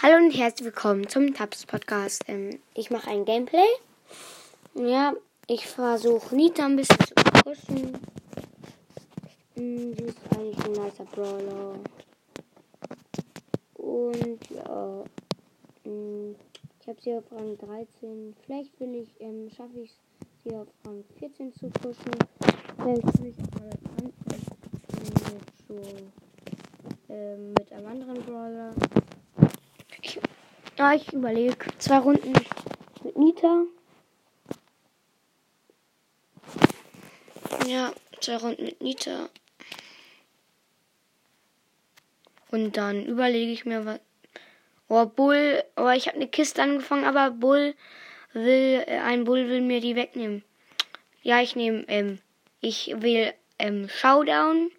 Hallo und herzlich willkommen zum Tabs Podcast. Ähm, ich mache ein Gameplay. Ja, ich versuche Nita ein bisschen zu pushen. Hm, sie ist eigentlich ein nicer Brawler. Und ja, hm, ich habe sie auf Rang 13. Vielleicht will ich, ähm, schaffe ich es, sie auf Rang 14 zu pushen. Vielleicht will ich auch mal anfangen mit so ähm, mit einem anderen Brawler. Ja, ich überlege. Zwei Runden mit Nita. Ja, zwei Runden mit Nita. Und dann überlege ich mir, was. Oh, Bull. Oh, ich habe eine Kiste angefangen, aber Bull will. Äh, ein Bull will mir die wegnehmen. Ja, ich nehme. Ähm, ich will ähm, Showdown.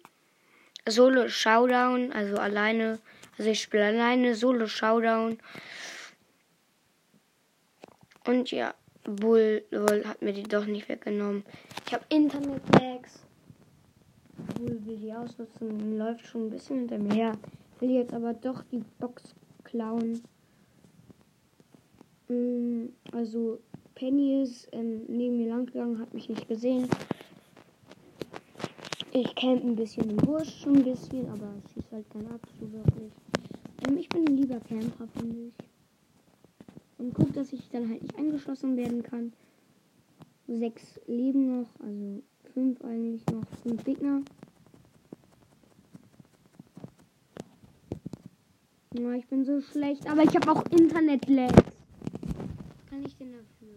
Solo Showdown. Also alleine. Also ich spiele alleine Solo Showdown. Und ja, Bull, Bull hat mir die doch nicht weggenommen. Ich habe Internet-Lags. Bull will die ausnutzen, läuft schon ein bisschen hinter mir her. Will jetzt aber doch die Box klauen. Mm, also Penny ist ähm, neben mir lang gegangen, hat mich nicht gesehen. Ich camp ein bisschen im Busch, schon ein bisschen, aber es ist halt kein Abzug wirklich. Ähm, ich bin ein lieber Camper, finde ich. Und guck, dass ich dann halt nicht angeschossen werden kann. Sechs leben noch, also fünf eigentlich noch, fünf Gegner. Ja, ich bin so schlecht, aber ich habe auch Internet-Lags. Was kann ich denn dafür?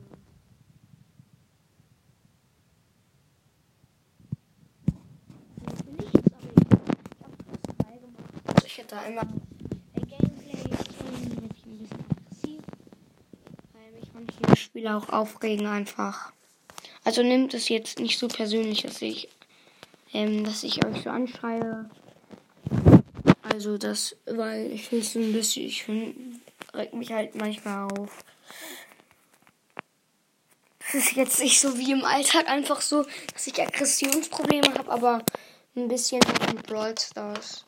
Ich nichts, aber ich, ich habe gemacht. Also ich hätte da immer äh, Gameplay hätte ich ein bisschen aggressiv, weil mich auch aufregen einfach. Also nimmt es jetzt nicht so persönlich, dass ich, ähm, dass ich euch so anschreie. Also das, weil ich finde so ein bisschen, ich finde, regt mich halt manchmal auf. Es ist jetzt nicht so wie im Alltag einfach so, dass ich Aggressionsprobleme habe, aber ein bisschen in Brawl Stars.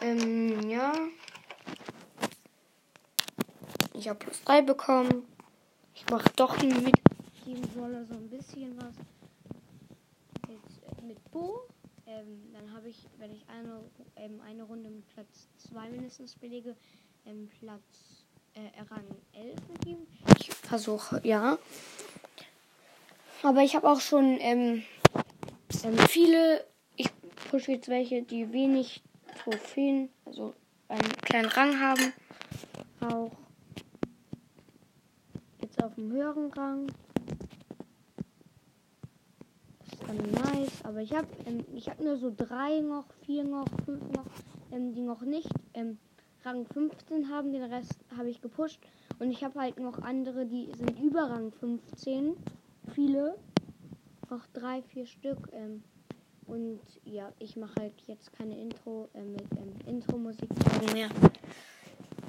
Ähm, ja. Ich habe plus 3 bekommen. Ich mache doch mit jedem Brawler so ein bisschen was. Äh, mit Bo. Ähm, dann habe ich, wenn ich eine, ähm, eine Runde mit Platz 2 mindestens belege, ähm, Platz äh, Rang 11 mit ihm. Ich versuche, ja. Aber ich habe auch schon ähm, ähm, viele, ich pushe jetzt welche, die wenig Trophäen, also einen kleinen Rang haben. Auch jetzt auf dem höheren Rang. Das ist dann nice. Aber ich habe ähm, ich hab nur so drei noch, vier noch, fünf noch, ähm, die noch nicht ähm, Rang 15 haben. Den Rest habe ich gepusht. Und ich habe halt noch andere, die sind über Rang 15. Viele. Noch drei, vier Stück. Ähm, und ja, ich mache halt jetzt keine Intro äh, mit ähm, Intro-Musik mehr.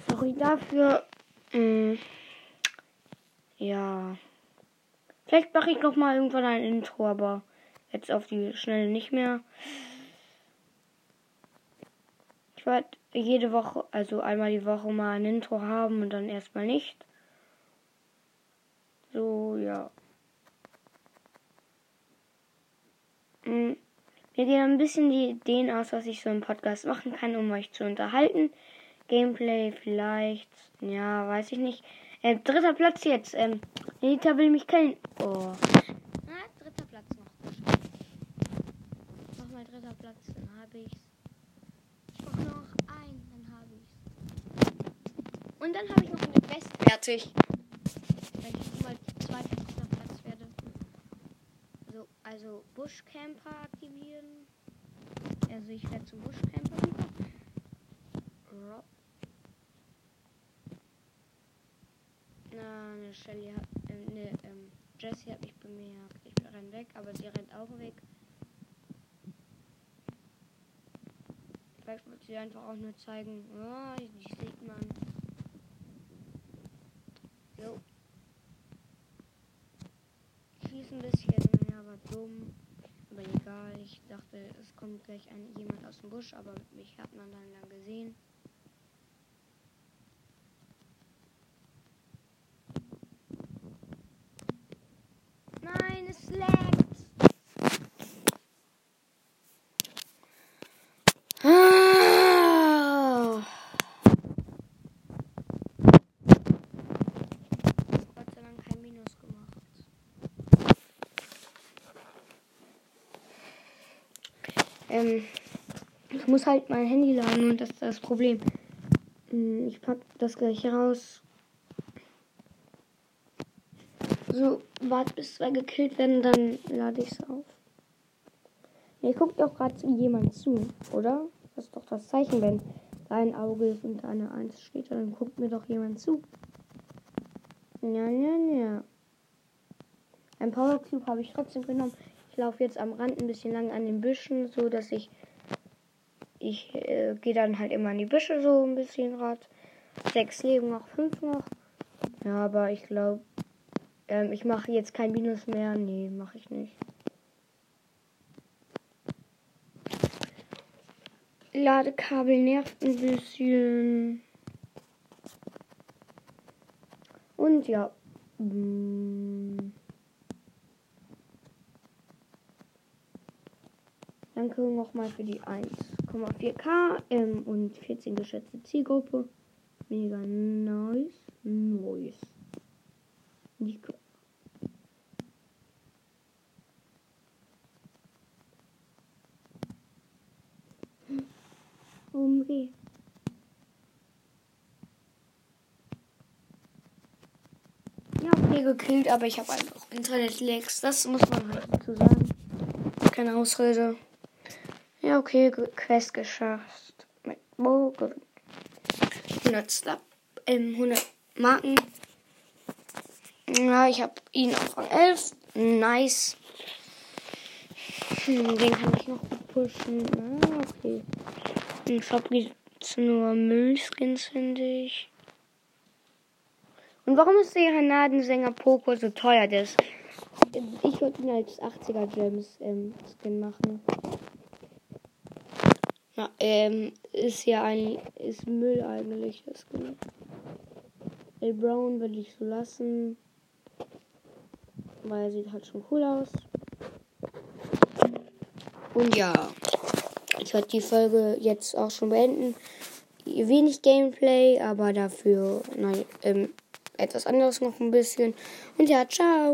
Sorry dafür. Mm, ja. Vielleicht mache ich noch mal irgendwann ein Intro, aber jetzt auf die Schnelle nicht mehr. Ich werde jede Woche, also einmal die Woche mal ein Intro haben und dann erstmal nicht. So, ja. Mm. Mir gehen ein bisschen die Ideen aus, was ich so im Podcast machen kann, um euch zu unterhalten. Gameplay vielleicht, ja, weiß ich nicht. Äh, dritter Platz jetzt. Ähm, Nita will mich kennen. Oh. Na, dritter Platz noch. Nochmal dritter Platz, dann habe ich's. Ich mach noch einen, dann habe ich's. Und dann habe ich noch eine Quest fertig. Wenn ich mal zweiter Platz werde. So, also Buschcamper aktivieren. Also ich werde zum Buschcamper wieder. Rob. Na, eine Shelly hat, äh, ne, ähm, Jessie hat mich bemerkt. Ich renn weg, aber sie rennt auch weg. Vielleicht wollte sie einfach auch nur zeigen, oh, die sieht man. Jo. Schieß ein bisschen, ja, war dumm. Aber egal, ich dachte, es kommt gleich ein, jemand aus dem Busch, aber mich hat man dann, dann gesehen. Ähm, ich muss halt mein Handy laden und das ist das Problem. Hm, ich pack das gleich raus. So, warte bis zwei gekillt werden, dann lade ich es auf. Mir guckt doch gerade jemand zu, oder? Das ist doch das Zeichen, wenn dein Auge ist und eine Eins steht, dann guckt mir doch jemand zu. Ja, ja, ja. Ein Power Cube habe ich trotzdem genommen. Ich laufe jetzt am Rand ein bisschen lang an den Büschen, so dass ich ich äh, gehe dann halt immer in die Büsche so ein bisschen Rad. Sechs Leben noch, fünf noch. Ja, aber ich glaube, ähm, ich mache jetzt kein Minus mehr. Nee, mache ich nicht. Ladekabel nervt ein bisschen. Und ja. Hm. Danke nochmal für die 1,4K ähm, und 14 geschätzte Zielgruppe. Mega nice. Nice. Nico. Umgeh. Ja, okay, gekillt, aber ich habe einfach Internet-Lags. Das muss man halt dazu sagen. Keine Ausrede. Ja, okay, Quest geschafft. Mit Bogen. 100 Slap, ähm, 100 Marken. Ja, ich habe ihn auf Rang 11. Nice. Hm, den kann ich noch pushen. Ah, okay. Im Shop gibt es nur Müllskins, finde ich. Und warum ist der Granadensänger Poco so teuer? Das ich würde ihn als 80er Gems ähm, Skin machen. Ja, ähm, ist ja ein ist Müll eigentlich das Skin. El Brown würde ich so lassen. Weil er sieht halt schon cool aus. Und ja, ich werde die Folge jetzt auch schon beenden. Wenig Gameplay, aber dafür nein, ähm, etwas anderes noch ein bisschen. Und ja, ciao.